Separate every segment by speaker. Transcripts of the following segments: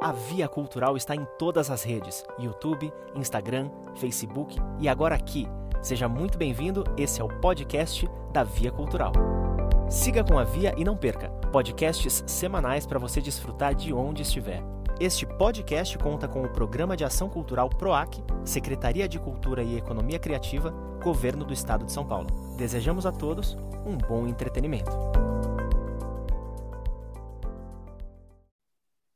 Speaker 1: A Via Cultural está em todas as redes: YouTube, Instagram, Facebook e agora aqui. Seja muito bem-vindo, esse é o podcast da Via Cultural. Siga com a Via e não perca podcasts semanais para você desfrutar de onde estiver. Este podcast conta com o Programa de Ação Cultural PROAC, Secretaria de Cultura e Economia Criativa, Governo do Estado de São Paulo. Desejamos a todos um bom entretenimento.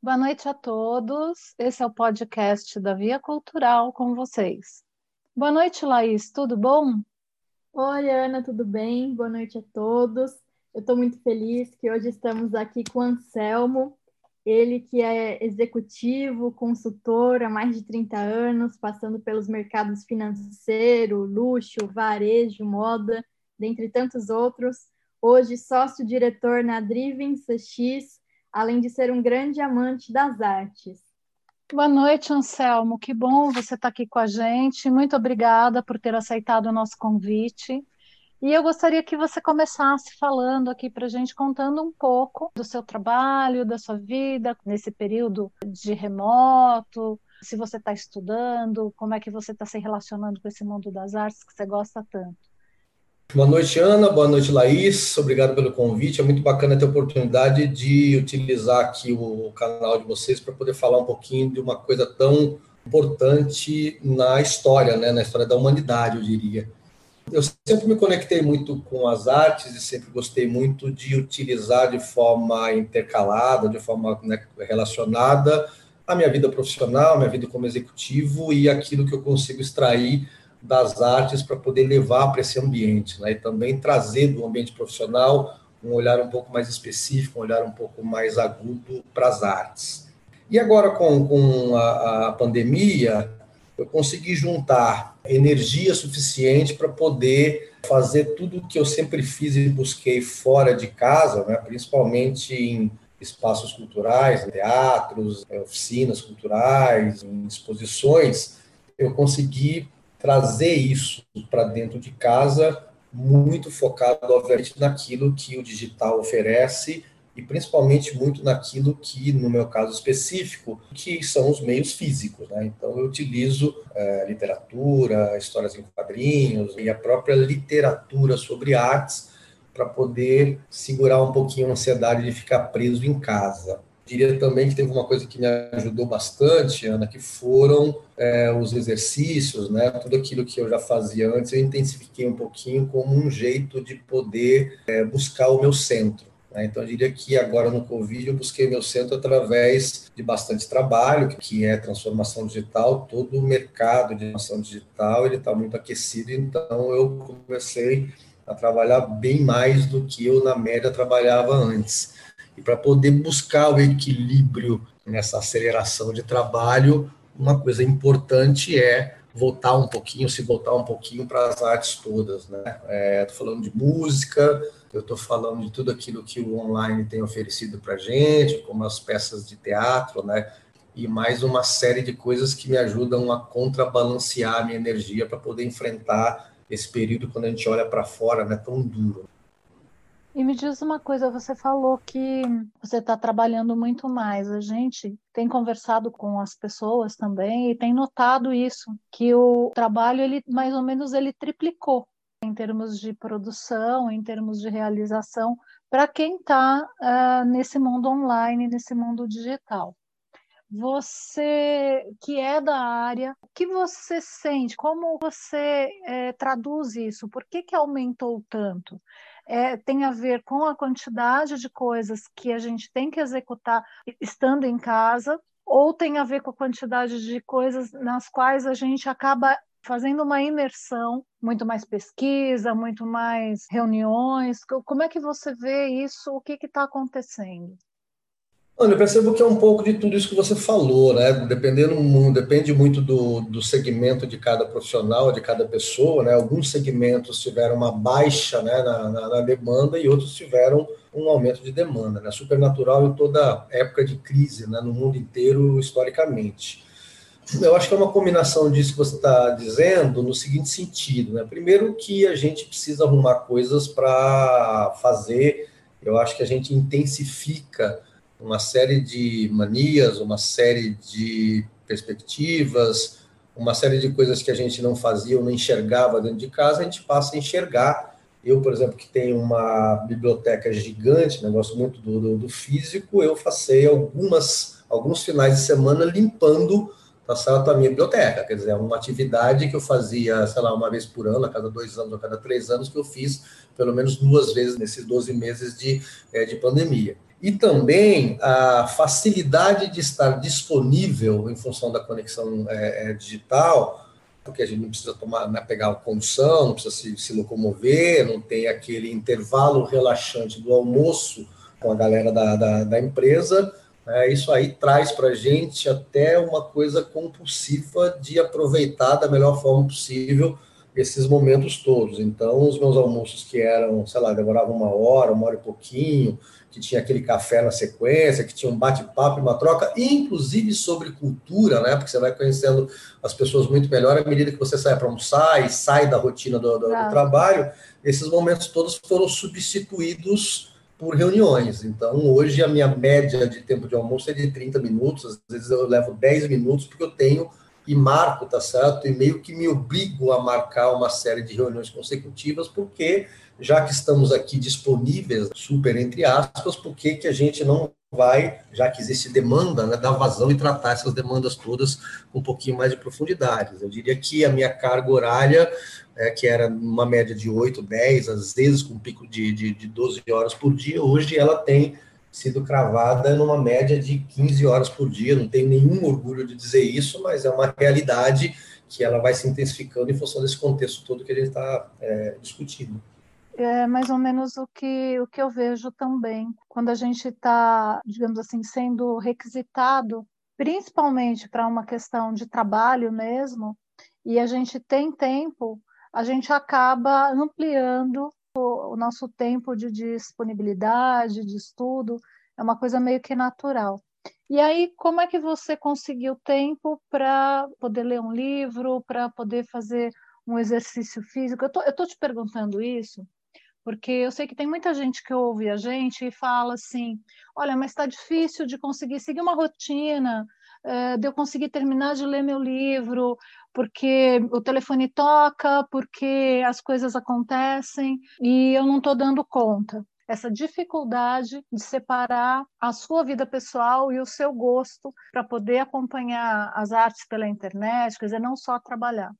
Speaker 2: Boa noite a todos. Esse é o podcast da Via Cultural com vocês. Boa noite, Laís. Tudo bom?
Speaker 3: Oi, Ana, tudo bem? Boa noite a todos. Eu estou muito feliz que hoje estamos aqui com o Anselmo, ele que é executivo, consultor há mais de 30 anos, passando pelos mercados financeiro, luxo, varejo, moda, dentre tantos outros. Hoje, sócio-diretor na Driven CX, além de ser um grande amante das artes.
Speaker 2: Boa noite, Anselmo. Que bom você estar aqui com a gente. Muito obrigada por ter aceitado o nosso convite. E eu gostaria que você começasse falando aqui para a gente, contando um pouco do seu trabalho, da sua vida nesse período de remoto, se você está estudando, como é que você está se relacionando com esse mundo das artes que você gosta tanto.
Speaker 4: Boa noite, Ana. Boa noite, Laís. Obrigado pelo convite. É muito bacana ter a oportunidade de utilizar aqui o canal de vocês para poder falar um pouquinho de uma coisa tão importante na história, né? na história da humanidade, eu diria. Eu sempre me conectei muito com as artes e sempre gostei muito de utilizar de forma intercalada, de forma né, relacionada a minha vida profissional, minha vida como executivo e aquilo que eu consigo extrair das artes para poder levar para esse ambiente, né? E também trazer do ambiente profissional um olhar um pouco mais específico, um olhar um pouco mais agudo para as artes. E agora, com, com a, a pandemia, eu consegui juntar energia suficiente para poder fazer tudo o que eu sempre fiz e busquei fora de casa, né? principalmente em espaços culturais, teatros, oficinas culturais, exposições, eu consegui trazer isso para dentro de casa, muito focado, obviamente, naquilo que o digital oferece e principalmente muito naquilo que, no meu caso específico, que são os meios físicos. Né? Então, eu utilizo é, literatura, histórias em quadrinhos e a própria literatura sobre artes para poder segurar um pouquinho a ansiedade de ficar preso em casa. Diria também que teve uma coisa que me ajudou bastante, Ana, que foram é, os exercícios, né? Tudo aquilo que eu já fazia antes, eu intensifiquei um pouquinho como um jeito de poder é, buscar o meu centro. Né? Então, eu diria que agora no Covid eu busquei meu centro através de bastante trabalho, que é transformação digital. Todo o mercado de transformação digital ele está muito aquecido, então eu comecei a trabalhar bem mais do que eu na média trabalhava antes. E para poder buscar o equilíbrio nessa aceleração de trabalho, uma coisa importante é voltar um pouquinho, se voltar um pouquinho para as artes todas, né? É, falando de música, eu estou falando de tudo aquilo que o online tem oferecido para gente, como as peças de teatro, né? E mais uma série de coisas que me ajudam a contrabalancear a minha energia para poder enfrentar esse período quando a gente olha para fora, né? Tão duro.
Speaker 2: E me diz uma coisa, você falou que você está trabalhando muito mais. A gente tem conversado com as pessoas também e tem notado isso, que o trabalho ele mais ou menos ele triplicou em termos de produção, em termos de realização, para quem está uh, ah, nesse mundo online, nesse mundo digital. Você que é da área, o que você sente? Como você é, traduz isso? Por que, que aumentou tanto? É, tem a ver com a quantidade de coisas que a gente tem que executar estando em casa, ou tem a ver com a quantidade de coisas nas quais a gente acaba fazendo uma imersão, muito mais pesquisa, muito mais reuniões. Como é que você vê isso? O que está acontecendo?
Speaker 4: Olha, eu percebo que é um pouco de tudo isso que você falou, né? Dependendo, depende muito do, do segmento de cada profissional, de cada pessoa, né? Alguns segmentos tiveram uma baixa né, na, na, na demanda e outros tiveram um aumento de demanda, né? Supernatural em toda época de crise, né? No mundo inteiro, historicamente. Eu acho que é uma combinação disso que você está dizendo no seguinte sentido, né? Primeiro que a gente precisa arrumar coisas para fazer, eu acho que a gente intensifica uma série de manias, uma série de perspectivas, uma série de coisas que a gente não fazia ou não enxergava dentro de casa, a gente passa a enxergar. Eu, por exemplo, que tenho uma biblioteca gigante, negócio né, muito do, do, do físico, eu passei algumas, alguns finais de semana limpando tá certo? A minha biblioteca, quer dizer, é uma atividade que eu fazia, sei lá, uma vez por ano, a cada dois anos, a cada três anos, que eu fiz pelo menos duas vezes nesses 12 meses de, é, de pandemia. E também a facilidade de estar disponível em função da conexão é, é, digital, porque a gente não precisa tomar, né, pegar a condução, não precisa se, se locomover, não tem aquele intervalo relaxante do almoço com a galera da, da, da empresa, é, isso aí traz para a gente até uma coisa compulsiva de aproveitar da melhor forma possível esses momentos todos. Então, os meus almoços que eram, sei lá, demoravam uma hora, uma hora e pouquinho, que tinha aquele café na sequência, que tinha um bate-papo uma troca, inclusive sobre cultura, né? Porque você vai conhecendo as pessoas muito melhor à medida que você sai para almoçar e sai da rotina do, do, do trabalho. Esses momentos todos foram substituídos por reuniões. Então, hoje a minha média de tempo de almoço é de 30 minutos, às vezes eu levo 10 minutos, porque eu tenho e marco, tá certo? E meio que me obrigo a marcar uma série de reuniões consecutivas, porque já que estamos aqui disponíveis, super entre aspas, por que, que a gente não vai, já que existe demanda, né, dar vazão e tratar essas demandas todas com um pouquinho mais de profundidade? Eu diria que a minha carga horária é, que era uma média de 8, 10, às vezes com um pico de, de, de 12 horas por dia, hoje ela tem sido cravada numa média de 15 horas por dia. Não tenho nenhum orgulho de dizer isso, mas é uma realidade que ela vai se intensificando em função desse contexto todo que a gente está é, discutindo.
Speaker 2: É mais ou menos o que, o que eu vejo também. Quando a gente está, digamos assim, sendo requisitado, principalmente para uma questão de trabalho mesmo, e a gente tem tempo a gente acaba ampliando o, nosso tempo de disponibilidade, de estudo, é uma coisa meio que natural. E aí, como é que você conseguiu tempo para poder ler um livro, para poder fazer um exercício físico? Eu estou te perguntando isso porque eu sei que tem muita gente que ouve a gente e fala assim: olha, mas está difícil de conseguir seguir uma rotina, é, de eu conseguir terminar de ler meu livro, porque o telefone toca, porque as coisas acontecem e eu não estou dando conta. Essa dificuldade de separar a sua vida pessoal e o seu gosto para poder acompanhar as artes pela internet, quer dizer, não só trabalhar.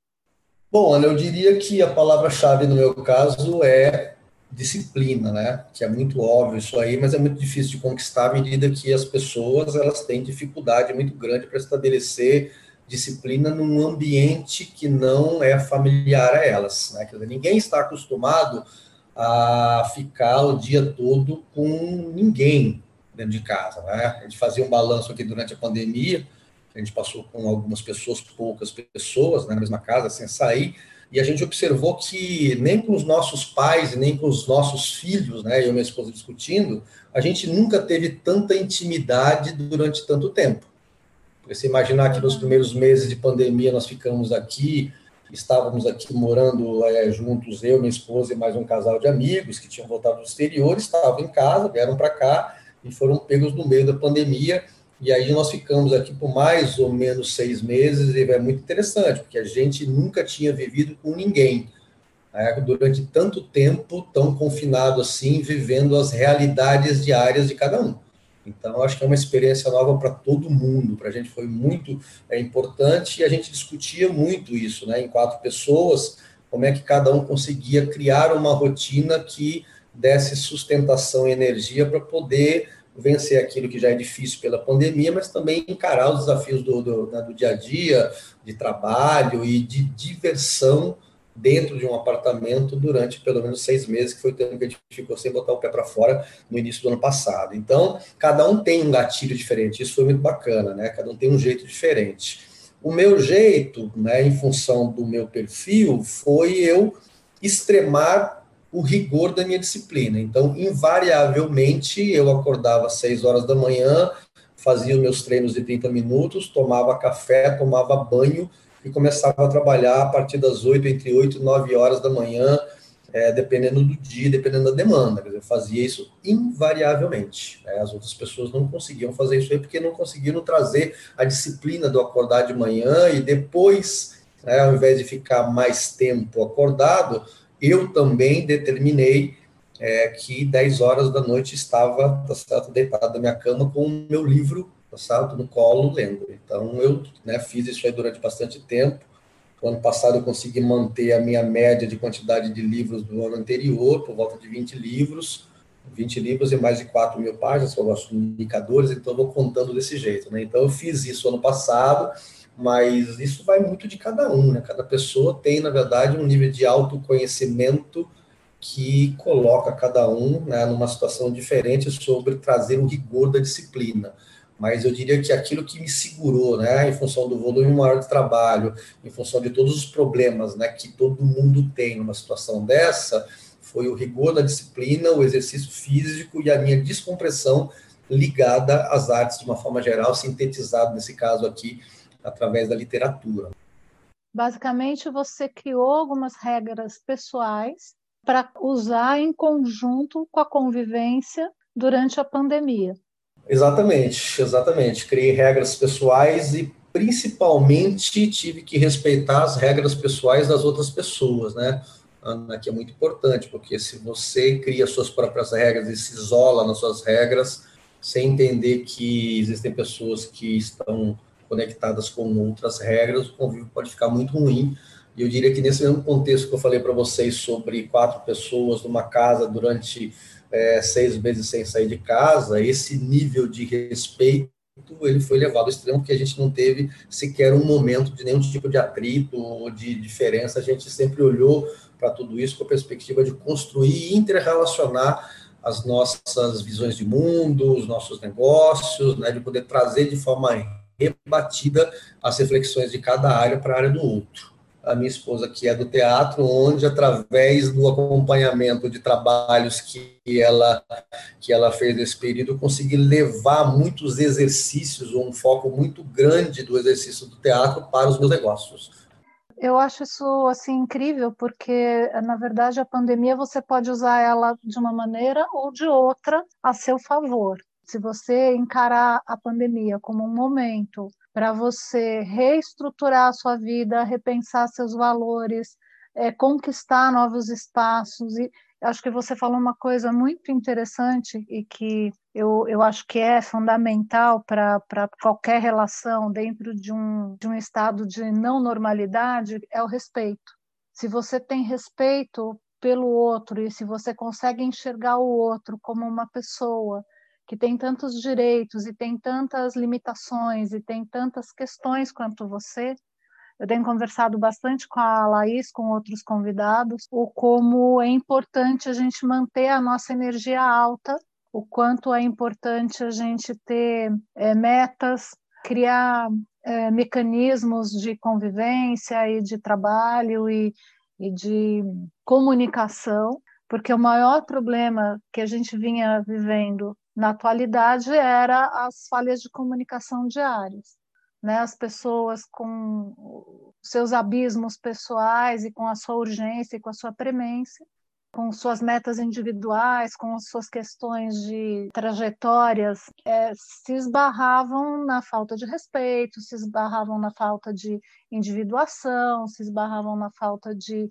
Speaker 4: Bom, Ana, eu diria que a palavra-chave no meu caso é disciplina, né? Que é muito óbvio isso aí, mas é muito difícil de conquistar à medida que as pessoas elas têm dificuldade muito grande para estabelecer disciplina num ambiente que não é familiar a elas. Né? Dizer, ninguém está acostumado a ficar o dia todo com ninguém dentro de casa. Né? A gente fazia um balanço aqui durante a pandemia, a gente passou com algumas pessoas, poucas pessoas, né, na mesma casa, sem sair, e a gente observou que nem com os nossos pais nem com os nossos filhos, né, eu e minha esposa discutindo, a gente nunca teve tanta intimidade durante tanto tempo. Porque se imaginar que nos primeiros meses de pandemia nós ficamos aqui, estávamos aqui morando é, juntos, eu, minha esposa e mais um casal de amigos que tinham voltado do exterior, estavam em casa, vieram para cá e foram pegos no meio da pandemia. E aí nós ficamos aqui por mais ou menos seis meses, e é muito interessante, porque a gente nunca tinha vivido com ninguém. Né, durante tanto tempo, tão confinado assim, vivendo as realidades diárias de cada um. Então, acho que é uma experiência nova para todo mundo. Para a gente foi muito é, importante e a gente discutia muito isso, né? Em quatro pessoas, como é que cada um conseguia criar uma rotina que desse sustentação e energia para poder vencer aquilo que já é difícil pela pandemia, mas também encarar os desafios do, do, né, do dia a dia, de trabalho e de diversão dentro de um apartamento durante pelo menos seis meses, que foi o tempo que a gente ficou sem botar o pé para fora no início do ano passado. Então, cada um tem um gatilho diferente, isso foi muito bacana, né? Cada um tem um jeito diferente. O meu jeito, né, em função do meu perfil, foi eu extremar o rigor da minha disciplina. Então, invariavelmente, eu acordava às seis horas da manhã, fazia os meus treinos de 30 minutos, tomava café, tomava banho, e começava a trabalhar a partir das 8, entre 8 e 9 horas da manhã, é, dependendo do dia, dependendo da demanda. Quer dizer, eu fazia isso invariavelmente. Né? As outras pessoas não conseguiam fazer isso aí porque não conseguiram trazer a disciplina do acordar de manhã e depois, né, ao invés de ficar mais tempo acordado, eu também determinei é, que 10 horas da noite estava tá certo, deitado na minha cama com o meu livro tá certo, no colo lendo. Então eu né, fiz isso aí durante bastante tempo o ano passado eu consegui manter a minha média de quantidade de livros do ano anterior, por volta de 20 livros, 20 livros e mais de 4 mil páginas, são nossos indicadores, então eu vou contando desse jeito. Né? Então eu fiz isso ano passado, mas isso vai muito de cada um, né? Cada pessoa tem, na verdade, um nível de autoconhecimento que coloca cada um né, numa situação diferente sobre trazer o rigor da disciplina mas eu diria que aquilo que me segurou, né, em função do volume maior de trabalho, em função de todos os problemas, né, que todo mundo tem numa situação dessa, foi o rigor da disciplina, o exercício físico e a minha descompressão ligada às artes de uma forma geral, sintetizado nesse caso aqui através da literatura.
Speaker 2: Basicamente, você criou algumas regras pessoais para usar em conjunto com a convivência durante a pandemia.
Speaker 4: Exatamente, exatamente. Criei regras pessoais e principalmente tive que respeitar as regras pessoais das outras pessoas, né? Ana, que é muito importante, porque se você cria suas próprias regras e se isola nas suas regras, sem entender que existem pessoas que estão conectadas com outras regras, o convívio pode ficar muito ruim. E eu diria que nesse mesmo contexto que eu falei para vocês sobre quatro pessoas numa casa durante é, seis meses sem sair de casa, esse nível de respeito ele foi levado ao extremo porque a gente não teve sequer um momento de nenhum tipo de atrito ou de diferença. A gente sempre olhou para tudo isso com a perspectiva de construir e interrelacionar as nossas visões de mundo, os nossos negócios, né, de poder trazer de forma rebatida as reflexões de cada área para a área do outro a minha esposa, que é do teatro, onde através do acompanhamento de trabalhos que ela que ela fez nesse período, eu consegui levar muitos exercícios, um foco muito grande do exercício do teatro para os meus negócios.
Speaker 2: Eu acho isso assim incrível, porque na verdade a pandemia você pode usar ela de uma maneira ou de outra a seu favor. Se você encarar a pandemia como um momento para você reestruturar a sua vida, repensar seus valores, é, conquistar novos espaços. E acho que você falou uma coisa muito interessante e que eu, eu acho que é fundamental para qualquer relação dentro de um, de um estado de não normalidade, é o respeito. Se você tem respeito pelo outro e se você consegue enxergar o outro como uma pessoa que tem tantos direitos e tem tantas limitações e tem tantas questões quanto você. Eu tenho conversado bastante com a Laís, com outros convidados, o como é importante a gente manter a nossa energia alta, o quanto é importante a gente ter é, metas, criar é, mecanismos de convivência e de trabalho e, e de comunicação, porque o maior problema que a gente vinha vivendo na atualidade era as falhas de comunicação diárias, né? As pessoas com seus abismos pessoais e com a sua urgência e com a sua premência, com suas metas individuais, com as suas questões de trajetórias, é, se esbarravam na falta de respeito, se esbarravam na falta de individuação, se esbarravam na falta de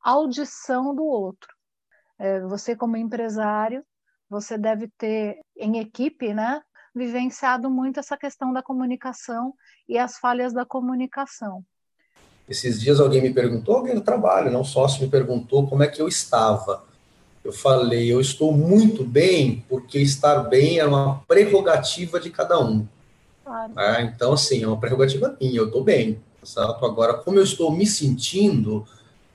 Speaker 2: audição do outro. É, você, como empresário, você deve ter em equipe, né, vivenciado muito essa questão da comunicação e as falhas da comunicação.
Speaker 4: Esses dias alguém me perguntou, alguém do trabalho, não sócio, me perguntou como é que eu estava. Eu falei, eu estou muito bem, porque estar bem é uma prerrogativa de cada um. Claro. É, então, assim, é uma prerrogativa minha, eu estou bem. Certo? Agora, como eu estou me sentindo,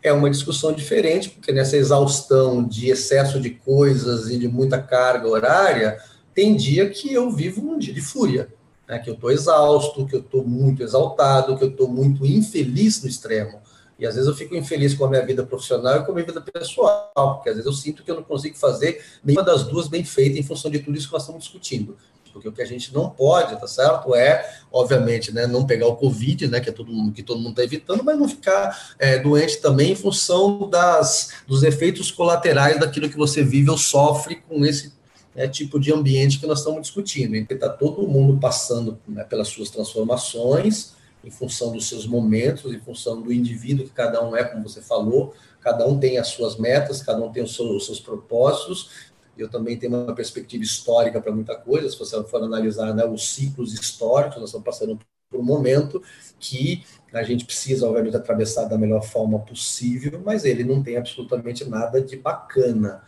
Speaker 4: é uma discussão diferente, porque nessa exaustão de excesso de coisas e de muita carga horária, tem dia que eu vivo um dia de fúria, né? que eu estou exausto, que eu estou muito exaltado, que eu estou muito infeliz no extremo. E às vezes eu fico infeliz com a minha vida profissional e com a minha vida pessoal, porque às vezes eu sinto que eu não consigo fazer nenhuma das duas bem feita em função de tudo isso que nós estamos discutindo. Porque o que a gente não pode, tá certo? É, obviamente, né, não pegar o Covid, né, que é todo mundo que todo mundo está evitando, mas não ficar é, doente também em função das, dos efeitos colaterais daquilo que você vive ou sofre com esse é, tipo de ambiente que nós estamos discutindo. Então, está todo mundo passando né, pelas suas transformações, em função dos seus momentos, em função do indivíduo que cada um é, como você falou, cada um tem as suas metas, cada um tem os seus, os seus propósitos. Eu também tenho uma perspectiva histórica para muita coisa, se você for analisar né, os ciclos históricos, nós estamos passando por um momento que a gente precisa, obviamente, atravessar da melhor forma possível, mas ele não tem absolutamente nada de bacana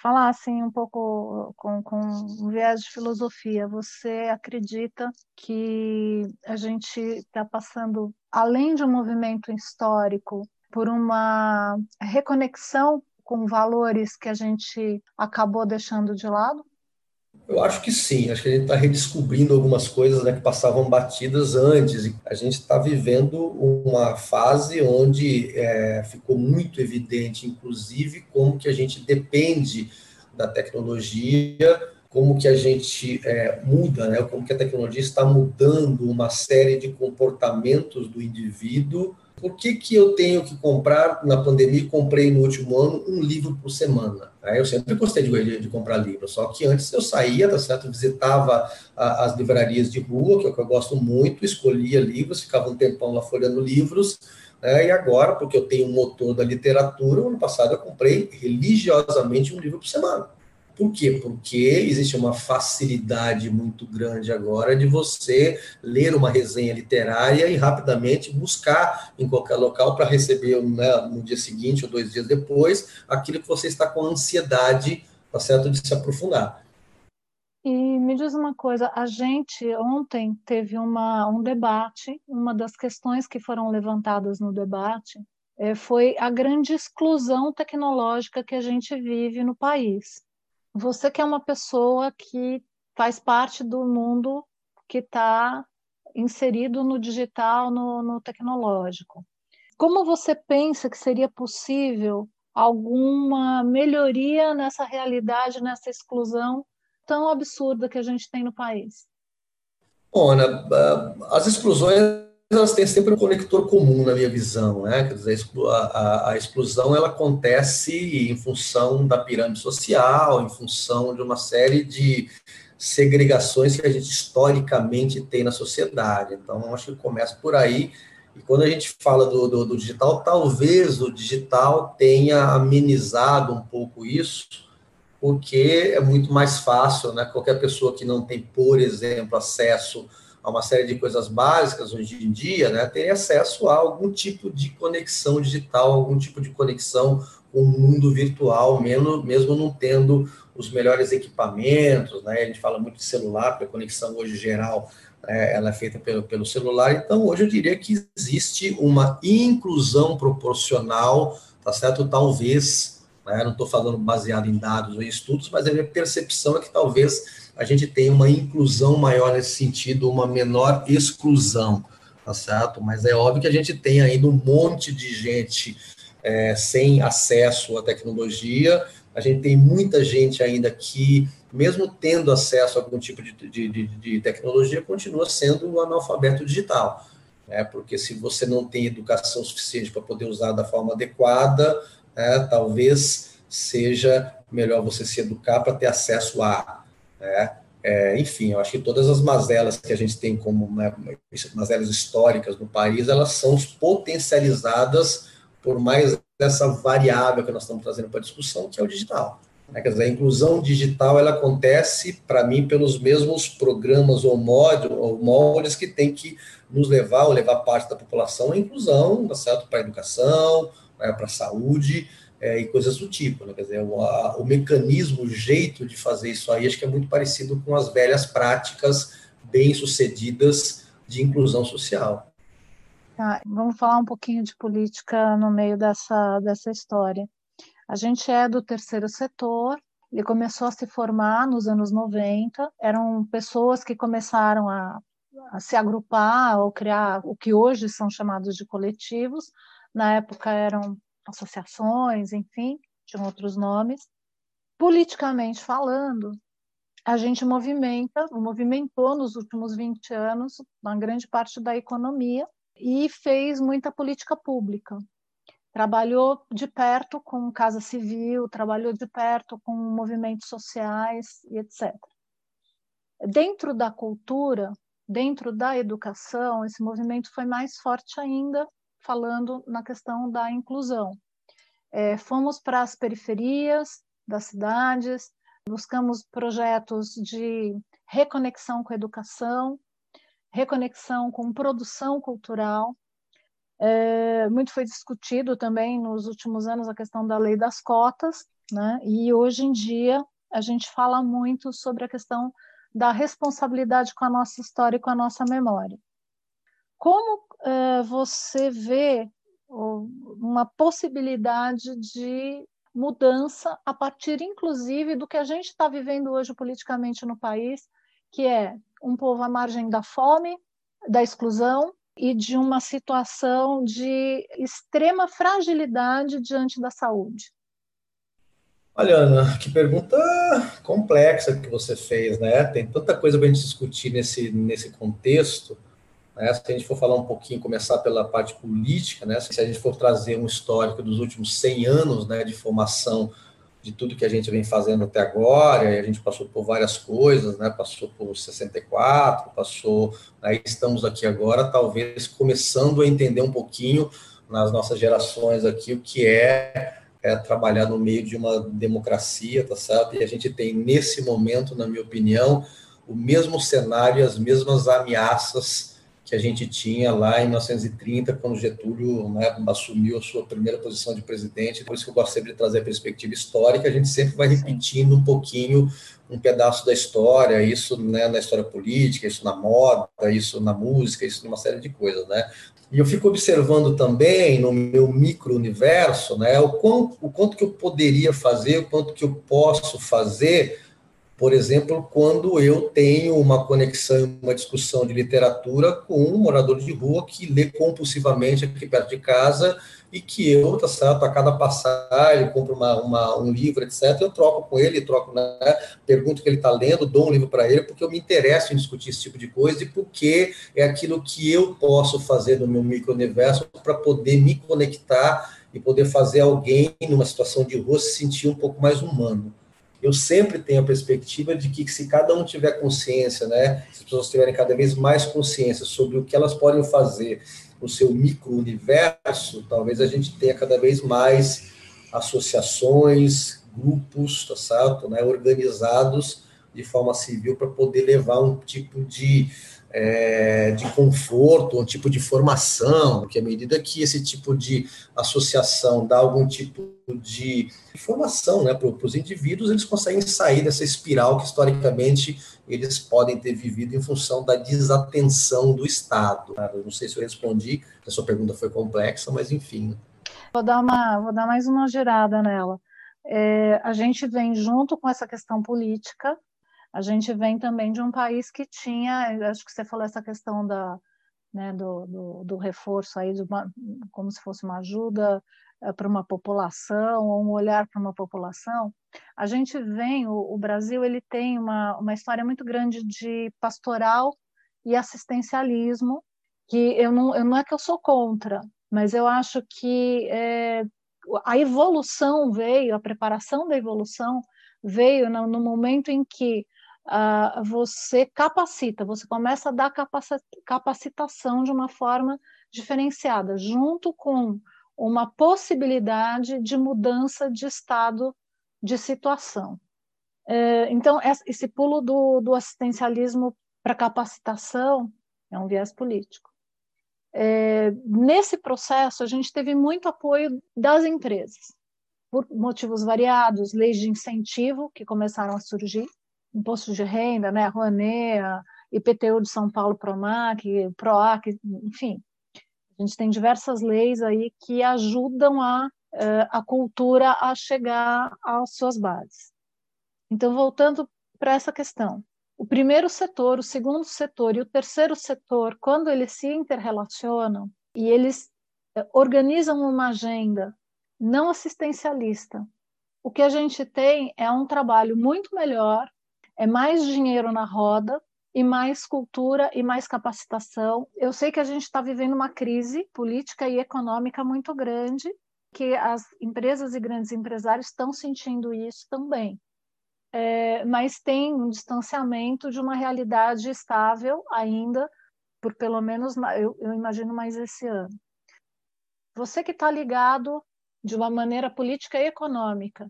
Speaker 2: falar assim um pouco com, com um viés de filosofia. Você acredita que a gente está passando, além de um movimento histórico, por uma reconexão com valores que a gente acabou deixando de lado?
Speaker 4: Eu acho que sim, acho que a gente está redescobrindo algumas coisas né, que passavam batidas antes. A gente está vivendo uma fase onde é, ficou muito evidente, inclusive, como que a gente depende da tecnologia, como que a gente é, muda, né, como que a tecnologia está mudando uma série de comportamentos do indivíduo por que, que eu tenho que comprar, na pandemia, comprei no último ano um livro por semana? Eu sempre gostei de, de comprar livros, só que antes eu saía, tá certo? Visitava a, as livrarias de rua, que é o que eu gosto muito, escolhia livros, ficava um tempão lá folhando livros, né? e agora, porque eu tenho um motor da literatura, ano passado eu comprei religiosamente um livro por semana. Por quê? Porque existe uma facilidade muito grande agora de você ler uma resenha literária e rapidamente buscar em qualquer local para receber né, no dia seguinte ou dois dias depois aquilo que você está com ansiedade, tá certo, de se aprofundar.
Speaker 2: E me diz uma coisa, a gente ontem teve uma, um debate, uma das questões que foram levantadas no debate é, foi a grande exclusão tecnológica que a gente vive no país. Você que é uma pessoa que faz parte do mundo que está inserido no digital, no, no tecnológico. Como você pensa que seria possível alguma melhoria nessa realidade, nessa exclusão tão absurda que a gente tem no país?
Speaker 4: Bom, Ana, as exclusões elas têm sempre um conector comum na minha visão, né? Quer dizer, a, a, exclusão ela acontece em função da pirâmide social, em função de uma série de segregações que a gente historicamente tem na sociedade. Então, acho que começa por aí. E quando a gente fala do, do, do digital, talvez o digital tenha amenizado um pouco isso, porque é muito mais fácil, né? Qualquer pessoa que não tem, por exemplo, acesso a uma série de coisas básicas hoje em dia, né, ter acesso a algum tipo de conexão digital, algum tipo de conexão com o mundo virtual, mesmo, mesmo não tendo os melhores equipamentos, né? A gente fala muito de celular, porque a conexão hoje geral é, ela é feita pelo, pelo celular. Então, hoje eu diria que existe uma inclusão proporcional, tá certo? Talvez, né, não estou falando baseado em dados ou em estudos, mas a minha percepção é que talvez a gente tem uma inclusão maior nesse sentido, uma menor exclusão, tá certo? Mas é óbvio que a gente tem ainda um monte de gente é, sem acesso à tecnologia, a gente tem muita gente ainda que, mesmo tendo acesso a algum tipo de, de, de, de tecnologia, continua sendo um analfabeto digital. Né? Porque se você não tem educação suficiente para poder usar da forma adequada, né, talvez seja melhor você se educar para ter acesso a. Né? É, enfim, eu acho que todas as mazelas que a gente tem como né, mazelas históricas no país, elas são potencializadas por mais essa variável que nós estamos trazendo para a discussão, que é o digital. Né? Quer dizer, a inclusão digital ela acontece, para mim, pelos mesmos programas ou, ou moldes que tem que nos levar, ou levar parte da população à inclusão, tá certo? Para a educação, né, para a saúde, é, e coisas do tipo. Né? Quer dizer, o, a, o mecanismo, o jeito de fazer isso aí, acho que é muito parecido com as velhas práticas bem-sucedidas de inclusão social.
Speaker 2: Tá, vamos falar um pouquinho de política no meio dessa, dessa história. A gente é do terceiro setor, ele começou a se formar nos anos 90, eram pessoas que começaram a, a se agrupar ou criar o que hoje são chamados de coletivos, na época eram associações, enfim, tinham outros nomes. Politicamente falando, a gente movimenta, movimentou nos últimos 20 anos uma grande parte da economia e fez muita política pública. Trabalhou de perto com Casa Civil, trabalhou de perto com movimentos sociais e etc. Dentro da cultura, dentro da educação, esse movimento foi mais forte ainda, falando na questão da inclusão. É, fomos para as periferias das cidades, buscamos projetos de reconexão com a educação, reconexão com produção cultural. É, muito foi discutido também nos últimos anos a questão da lei das cotas, né? e hoje em dia a gente fala muito sobre a questão da responsabilidade com a nossa história e com a nossa memória. Como é, você vê uma possibilidade de mudança a partir, inclusive, do que a gente está vivendo hoje politicamente no país, que é um povo à margem da fome, da exclusão e de uma situação de extrema fragilidade diante da saúde.
Speaker 4: Olha, Ana, que pergunta complexa que você fez, né? Tem tanta coisa para a gente discutir nesse, nesse contexto. Né? Se a gente for falar um pouquinho, começar pela parte política, né? se a gente for trazer um histórico dos últimos 100 anos né, de formação de tudo que a gente vem fazendo até agora, e a gente passou por várias coisas, né? passou por 64, passou, né? estamos aqui agora, talvez começando a entender um pouquinho nas nossas gerações aqui o que é é trabalhar no meio de uma democracia, tá certo? E a gente tem, nesse momento, na minha opinião, o mesmo cenário, as mesmas ameaças que a gente tinha lá em 1930, quando Getúlio né, assumiu a sua primeira posição de presidente. Por isso que eu gosto sempre de trazer a perspectiva histórica, a gente sempre vai repetindo um pouquinho um pedaço da história, isso né, na história política, isso na moda, isso na música, isso numa série de coisas, né? E eu fico observando também no meu micro-universo né, o, quanto, o quanto que eu poderia fazer, o quanto que eu posso fazer, por exemplo, quando eu tenho uma conexão, uma discussão de literatura com um morador de rua que lê compulsivamente aqui perto de casa e que eu, tá certo, a cada passar, ele compra uma, uma, um livro, etc., eu troco com ele, troco, né, pergunto o que ele está lendo, dou um livro para ele, porque eu me interesso em discutir esse tipo de coisa e porque é aquilo que eu posso fazer no meu micro-universo para poder me conectar e poder fazer alguém numa situação de rua se sentir um pouco mais humano. Eu sempre tenho a perspectiva de que se cada um tiver consciência, né, se as pessoas tiverem cada vez mais consciência sobre o que elas podem fazer no seu micro-universo, talvez a gente tenha cada vez mais associações, grupos, tá certo? Né, organizados de forma civil para poder levar um tipo de é, de conforto, um tipo de formação, porque à medida que esse tipo de associação dá algum tipo de formação né, para os indivíduos, eles conseguem sair dessa espiral que historicamente eles podem ter vivido em função da desatenção do Estado. Eu não sei se eu respondi, a sua pergunta foi complexa, mas enfim.
Speaker 2: Vou dar, uma, vou dar mais uma girada nela. É, a gente vem junto com essa questão política, a gente vem também de um país que tinha, acho que você falou essa questão da, né, do, do, do, reforço aí, de uma, como se fosse uma ajuda é, para uma população, ou um olhar para uma população. A gente vem, o, o, Brasil ele tem uma, uma história muito grande de pastoral e assistencialismo, que eu não, eu não é que eu sou contra, mas eu acho que é, a evolução veio, a preparação da evolução veio no, no momento em que uh, você capacita, você começa a dar capacitação de uma forma diferenciada, junto com uma possibilidade de mudança de estado de situação. É, então, esse pulo do, do assistencialismo para capacitação é um viés político. É, nesse processo, a gente teve muito apoio das empresas, por motivos variados, leis de incentivo que começaram a surgir, imposto de renda, né, Rouanet, IPTU de São Paulo, Pronac, PROAC, enfim. A gente tem diversas leis aí que ajudam a, eh, a cultura a chegar às suas bases. Então, voltando para essa questão, o primeiro setor, o segundo setor e o terceiro setor, quando eles se interrelacionam e eles eh, organizam uma agenda não assistencialista, o que a gente tem é um trabalho muito melhor é mais dinheiro na roda e mais cultura e mais capacitação. Eu sei que a gente está vivendo uma crise política e econômica muito grande, que as empresas e grandes empresários estão sentindo isso também. É, mas tem um distanciamento de uma realidade estável ainda, por pelo menos, eu, eu imagino mais esse ano. Você que está ligado de uma maneira política e econômica,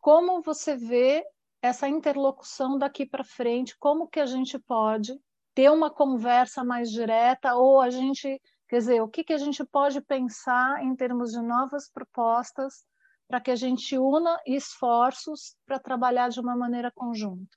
Speaker 2: como você vê essa interlocução daqui para frente, como que a gente pode ter uma conversa mais direta ou a gente, quer dizer, o que que a gente pode pensar em termos de novas propostas para que a gente una esforços para trabalhar de uma maneira conjunta?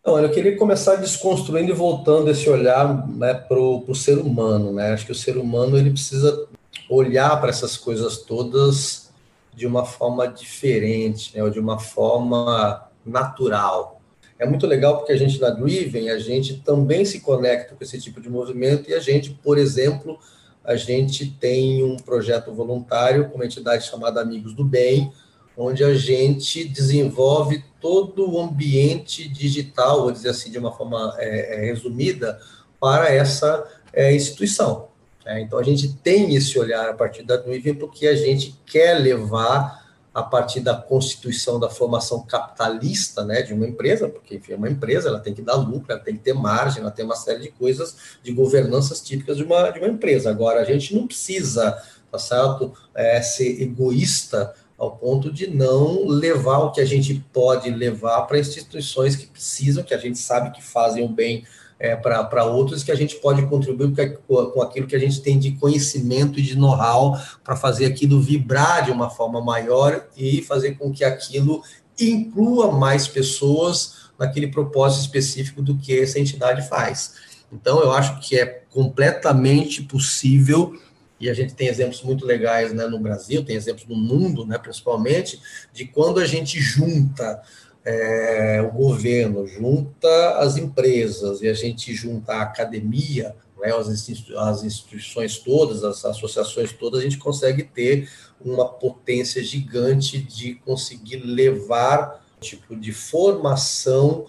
Speaker 4: Então, eu queria começar desconstruindo e voltando esse olhar né, para o ser humano. Né? Acho que o ser humano ele precisa olhar para essas coisas todas de uma forma diferente, né, ou de uma forma natural. É muito legal porque a gente na Driven, a gente também se conecta com esse tipo de movimento e a gente, por exemplo, a gente tem um projeto voluntário com uma entidade chamada Amigos do Bem, onde a gente desenvolve todo o ambiente digital, vou dizer assim de uma forma é, é resumida, para essa é, instituição. É, então a gente tem esse olhar a partir da Nuivem porque a gente quer levar a partir da constituição da formação capitalista né, de uma empresa, porque enfim, é uma empresa, ela tem que dar lucro, ela tem que ter margem, ela tem uma série de coisas de governanças típicas de uma, de uma empresa. Agora, a gente não precisa, tá certo, é, ser egoísta ao ponto de não levar o que a gente pode levar para instituições que precisam, que a gente sabe que fazem o bem é, para outros que a gente pode contribuir com aquilo que a gente tem de conhecimento e de know-how para fazer aquilo vibrar de uma forma maior e fazer com que aquilo inclua mais pessoas naquele propósito específico do que essa entidade faz. Então, eu acho que é completamente possível e a gente tem exemplos muito legais né, no Brasil, tem exemplos no mundo, né, principalmente, de quando a gente junta é, o governo, junta as empresas e a gente junta a academia, né, as, as instituições todas, as associações todas, a gente consegue ter uma potência gigante de conseguir levar um tipo de formação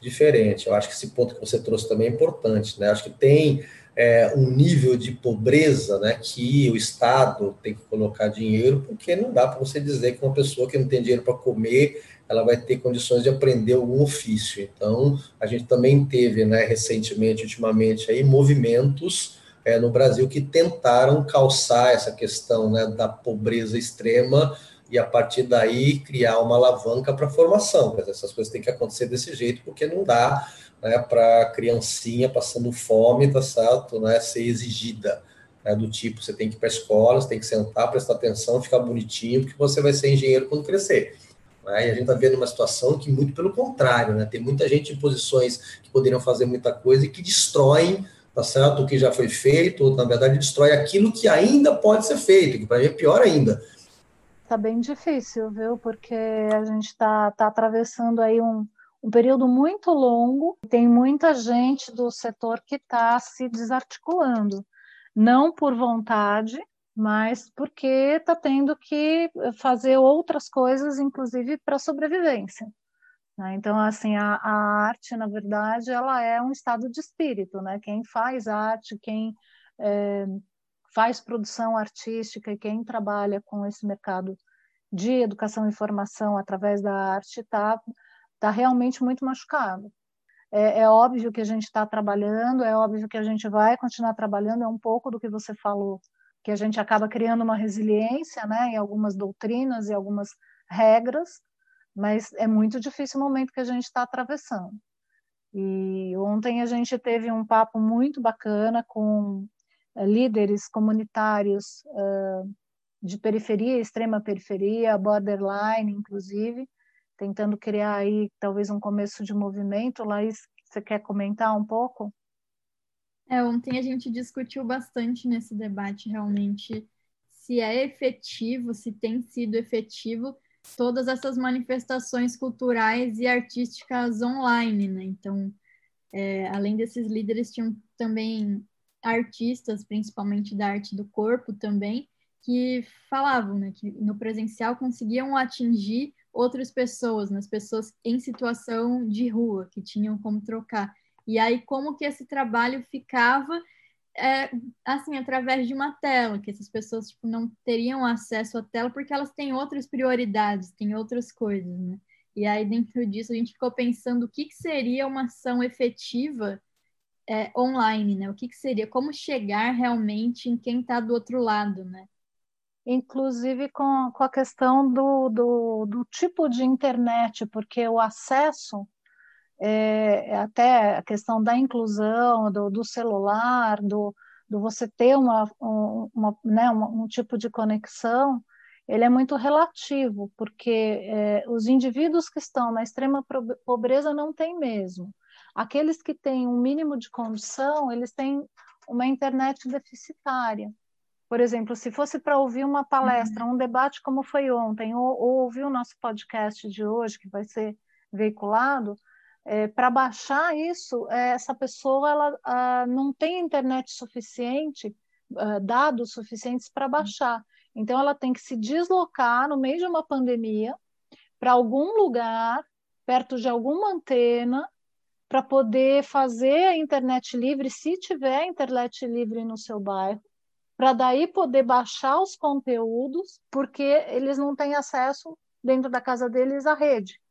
Speaker 4: diferente. Eu acho que esse ponto que você trouxe também é importante, né? Acho que tem é, um nível de pobreza, né, que o Estado tem que colocar dinheiro, porque não dá para você dizer que uma pessoa que não tem dinheiro para comer ela vai ter condições de aprender algum ofício. Então, a gente também teve, né, recentemente, ultimamente, aí, movimentos é, no Brasil que tentaram calçar essa questão né, da pobreza extrema e, a partir daí, criar uma alavanca para formação. Mas essas coisas têm que acontecer desse jeito, porque não dá né, para a criancinha passando fome, tá certo, né, ser exigida. Né, do tipo, você tem que ir para a escola, você tem que sentar, prestar atenção, ficar bonitinho, porque você vai ser engenheiro quando crescer. Né? E a gente está vendo uma situação que, muito pelo contrário, né? tem muita gente em posições que poderiam fazer muita coisa e que destroem tá certo? o que já foi feito, ou na verdade destrói aquilo que ainda pode ser feito, que para mim é pior ainda.
Speaker 2: Está bem difícil, viu? Porque a gente está tá atravessando aí um, um período muito longo, tem muita gente do setor que está se desarticulando, não por vontade, mas porque está tendo que fazer outras coisas, inclusive para sobrevivência. Né? Então, assim, a, a, arte, na verdade, ela é um estado de espírito, né? Quem faz arte, quem é, faz produção artística quem trabalha com esse mercado de educação e formação através da arte está tá realmente muito machucado. É, é óbvio que a gente está trabalhando, é óbvio que a gente vai continuar trabalhando, é um pouco do que você falou que a gente acaba criando uma resiliência né, em algumas doutrinas e algumas regras, mas é muito difícil o momento que a gente está atravessando. E ontem a gente teve um papo muito bacana com uh, líderes comunitários uh, de periferia, extrema periferia, borderline, inclusive, tentando criar aí talvez um começo de movimento. Laís, você quer comentar um pouco?
Speaker 3: É, ontem a gente discutiu bastante nesse debate realmente se é efetivo, se tem sido efetivo todas essas manifestações culturais e artísticas online, né? Então, é, além desses líderes, tinham também artistas, principalmente da arte do corpo também, que falavam né, que no presencial conseguiam atingir outras pessoas, nas pessoas em situação de rua, que tinham como trocar. E aí, como que esse trabalho ficava, é, assim, através de uma tela, que essas pessoas tipo, não teriam acesso à tela porque elas têm outras prioridades, têm outras coisas, né? E aí, dentro disso, a gente ficou pensando o que, que seria uma ação efetiva é, online, né? O que, que seria, como chegar realmente em quem está do outro lado, né?
Speaker 2: Inclusive com, com a questão do, do, do tipo de internet, porque o acesso é, é, até a questão da inclusão, do, do celular, do, do você ter uma, uma, né, um, um tipo de conexão, ele é muito relativo, porque é, os indivíduos que estão na extrema pobreza não têm mesmo. Aqueles que têm um mínimo de condição, eles têm uma internet deficitária. Por exemplo, se fosse para ouvir uma palestra, uhum. um debate como foi ontem, ou, ou ouvir o nosso podcast de hoje, que vai ser veiculado, é, para baixar isso, é, essa pessoa ela a, não tem internet suficiente, a, dados suficientes para baixar. Então, ela tem que se deslocar no meio de uma pandemia para algum lugar, perto de alguma antena, para poder fazer a internet livre, se tiver internet livre no seu bairro, para daí poder baixar os conteúdos, porque eles não têm acesso dentro da casa deles à rede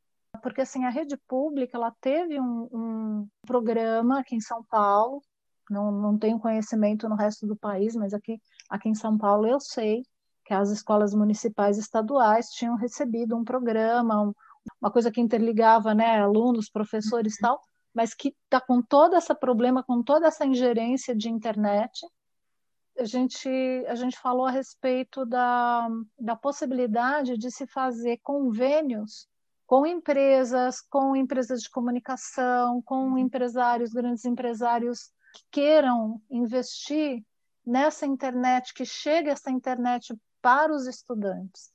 Speaker 2: porque assim a rede pública ela teve um, um programa aqui em São Paulo, não, não tenho conhecimento no resto do país, mas aqui, aqui em São Paulo eu sei que as escolas municipais estaduais tinham recebido um programa, um, uma coisa que interligava né, alunos, professores e uhum. tal, mas que está com todo esse problema, com toda essa ingerência de internet. A gente, a gente falou a respeito da, da possibilidade de se fazer convênios com empresas, com empresas de comunicação, com empresários, grandes empresários que queiram investir nessa internet, que chegue essa internet para os estudantes.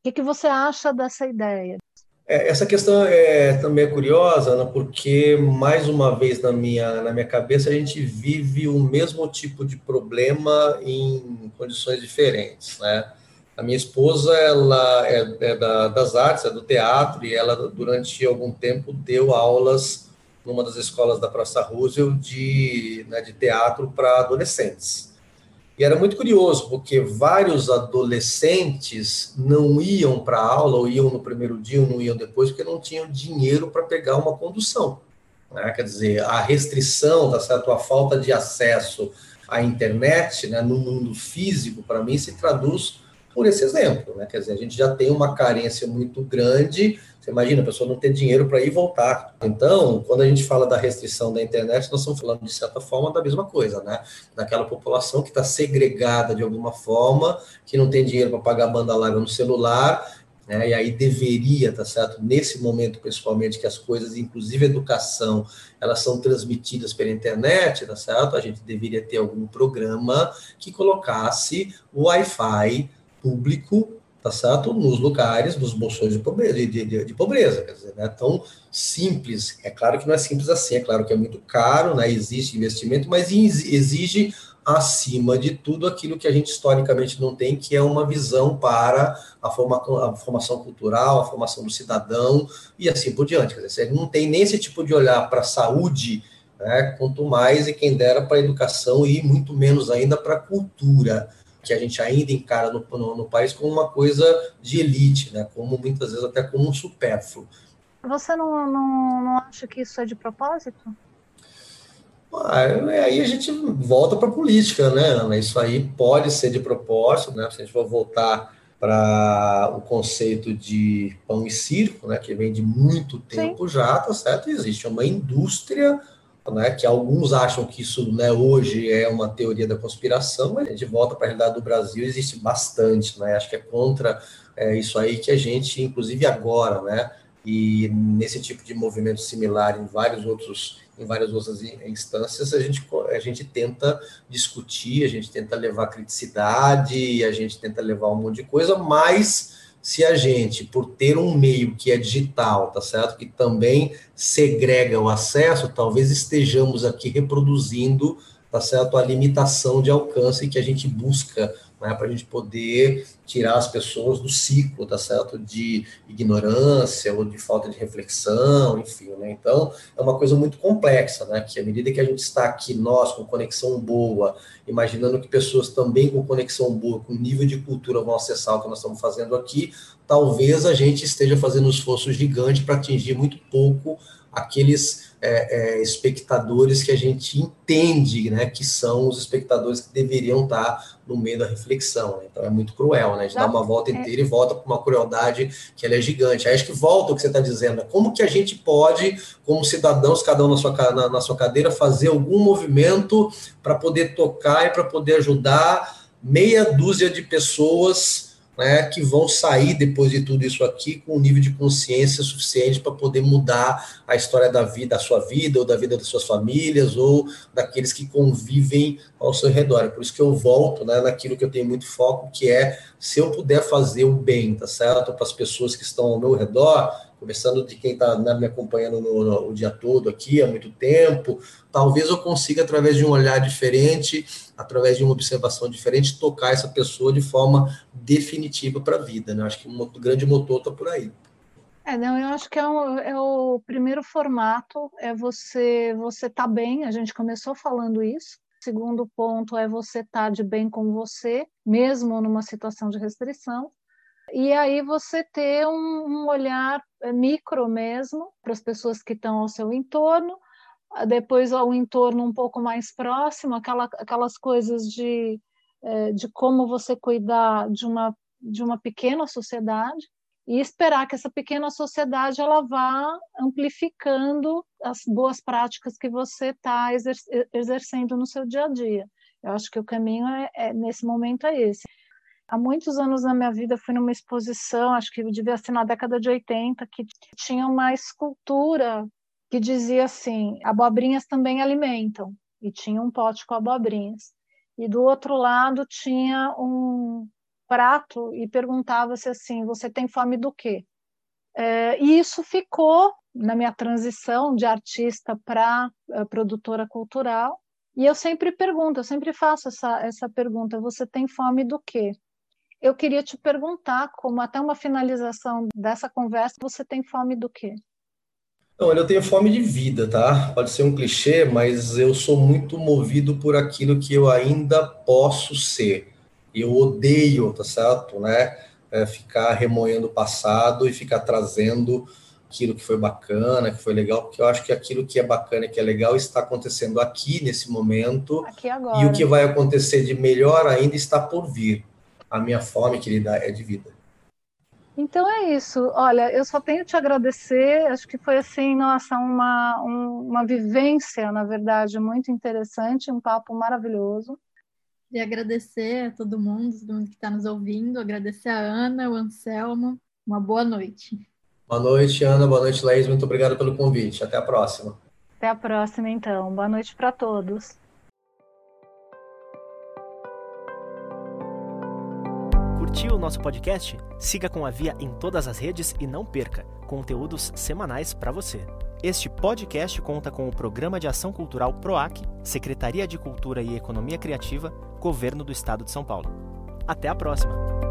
Speaker 2: O que, que você acha dessa ideia?
Speaker 4: É, essa questão é também é curiosa, Ana, porque mais uma vez na minha na minha cabeça a gente vive o mesmo tipo de problema em condições diferentes, né? A minha esposa, ela é, é da, das artes, é do teatro, e ela, durante algum tempo, deu aulas numa das escolas da Praça Roosevelt de, né, de teatro para adolescentes. E era muito curioso, porque vários adolescentes não iam para a aula, ou iam no primeiro dia, ou não iam depois, porque não tinham dinheiro para pegar uma condução. Né? Quer dizer, a restrição, tá certo? a falta de acesso à internet né, no mundo físico, para mim, se traduz por esse exemplo, né? Quer dizer, a gente já tem uma carência muito grande. Você imagina a pessoa não ter dinheiro para ir e voltar. Então, quando a gente fala da restrição da internet, nós estamos falando, de certa forma, da mesma coisa, né? Daquela população que está segregada de alguma forma, que não tem dinheiro para pagar banda larga no celular, né? E aí deveria, tá certo? Nesse momento, principalmente, que as coisas, inclusive educação, elas são transmitidas pela internet, tá certo? A gente deveria ter algum programa que colocasse o Wi-Fi público, tá certo? Nos lugares, nos bolsões de pobreza, de, de, de pobreza, quer dizer, não é tão simples. É claro que não é simples assim, é claro que é muito caro, né? Existe investimento, mas exige acima de tudo aquilo que a gente historicamente não tem, que é uma visão para a, forma, a formação cultural, a formação do cidadão e assim por diante. Quer dizer, não tem nem esse tipo de olhar para a saúde, né, quanto mais e quem dera para a educação e muito menos ainda para a cultura que a gente ainda encara no, no, no, país como uma coisa de elite, né? como muitas vezes até como um supérfluo.
Speaker 2: Você não, não, não acha que isso é de propósito?
Speaker 4: Ah, aí a gente volta para a política, né, Ana? Isso aí pode ser de propósito, né? Se a gente for voltar para o conceito de pão e circo, né, que vem de muito tempo Sim. já, tá certo? Existe uma indústria né, que alguns acham que isso né, hoje é uma teoria da conspiração, mas gente volta para a realidade do Brasil, existe bastante, né, acho que é contra é, isso aí que a gente, inclusive agora, né, e nesse tipo de movimento similar em vários outros em várias outras instâncias a gente a gente tenta discutir a gente tenta levar criticidade a gente tenta levar um monte de coisa mas se a gente, por ter um meio que é digital, tá certo? Que também segrega o acesso, talvez estejamos aqui reproduzindo, tá certo? A limitação de alcance que a gente busca né, para a gente poder tirar as pessoas do ciclo, tá certo? De ignorância ou de falta de reflexão, enfim, né? Então, é uma coisa muito complexa, né? Que à medida que a gente está aqui, nós, com conexão boa, imaginando que pessoas também com conexão boa, com nível de cultura vão acessar o que nós estamos fazendo aqui, talvez a gente esteja fazendo um esforço gigante para atingir muito pouco aqueles é, é, espectadores que a gente entende, né, que são os espectadores que deveriam estar no meio da reflexão. Né? Então é muito cruel, né? A gente dá uma volta é. inteira e volta com uma crueldade que ela é gigante. Aí acho que volta o que você está dizendo, né? como que a gente pode, como cidadãos, cada um na sua, na, na sua cadeira, fazer algum movimento para poder tocar e para poder ajudar meia dúzia de pessoas né, que vão sair depois de tudo isso aqui com um nível de consciência suficiente para poder mudar a história da vida, a sua vida, ou da vida das suas famílias, ou daqueles que convivem ao seu redor. É por isso que eu volto né, naquilo que eu tenho muito foco, que é se eu puder fazer o bem, tá certo? Para as pessoas que estão ao meu redor, começando de quem está né, me acompanhando no, no, o dia todo aqui há muito tempo, talvez eu consiga, através de um olhar diferente, através de uma observação diferente, tocar essa pessoa de forma definitiva para a vida. Né? Acho que um grande motor está por aí.
Speaker 2: É, não, eu acho que é, um, é, o primeiro formato, é você você tá bem, a gente começou falando isso. Segundo ponto é você estar tá de bem com você, mesmo numa situação de restrição. E aí você ter um, um olhar é, micro mesmo para as pessoas que estão ao seu entorno, depois ao entorno um pouco mais próximo, aquela, aquelas coisas de, é, de como você cuidar de uma, de uma pequena sociedade e esperar que essa pequena sociedade ela vá amplificando as boas práticas que você está exer exercendo no seu dia a dia. Eu acho que o caminho é, é, nesse momento é esse. Há muitos anos na minha vida fui numa exposição, acho que devia ser na década de 80, que tinha uma escultura que dizia assim: abobrinhas também alimentam, e tinha um pote com abobrinhas. E do outro lado tinha um prato e perguntava-se assim: você tem fome do quê? É, e isso ficou na minha transição de artista para uh, produtora cultural. E eu sempre pergunto, eu sempre faço essa, essa pergunta: você tem fome do quê? Eu queria te perguntar, como até uma finalização dessa conversa, você tem fome do quê?
Speaker 4: Olha, eu tenho fome de vida, tá? Pode ser um clichê, mas eu sou muito movido por aquilo que eu ainda posso ser. Eu odeio, tá certo, né? É ficar remoendo o passado e ficar trazendo aquilo que foi bacana, que foi legal, porque eu acho que aquilo que é bacana e que é legal está acontecendo aqui nesse momento.
Speaker 2: Aqui agora.
Speaker 4: E o que vai acontecer de melhor ainda está por vir. A minha fome, querida, é de vida.
Speaker 2: Então é isso. Olha, eu só tenho te agradecer. Acho que foi assim, nossa, uma, um, uma vivência, na verdade, muito interessante, um papo maravilhoso.
Speaker 3: E agradecer a todo mundo, todo mundo que está nos ouvindo, agradecer a Ana, o Anselmo. Uma boa noite.
Speaker 4: Boa noite, Ana. Boa noite, Laís. Muito obrigado pelo convite. Até a próxima.
Speaker 2: Até a próxima, então. Boa noite para todos.
Speaker 1: Curtiu o nosso podcast? Siga com a Via em todas as redes e não perca conteúdos semanais para você. Este podcast conta com o Programa de Ação Cultural PROAC, Secretaria de Cultura e Economia Criativa, Governo do Estado de São Paulo. Até a próxima!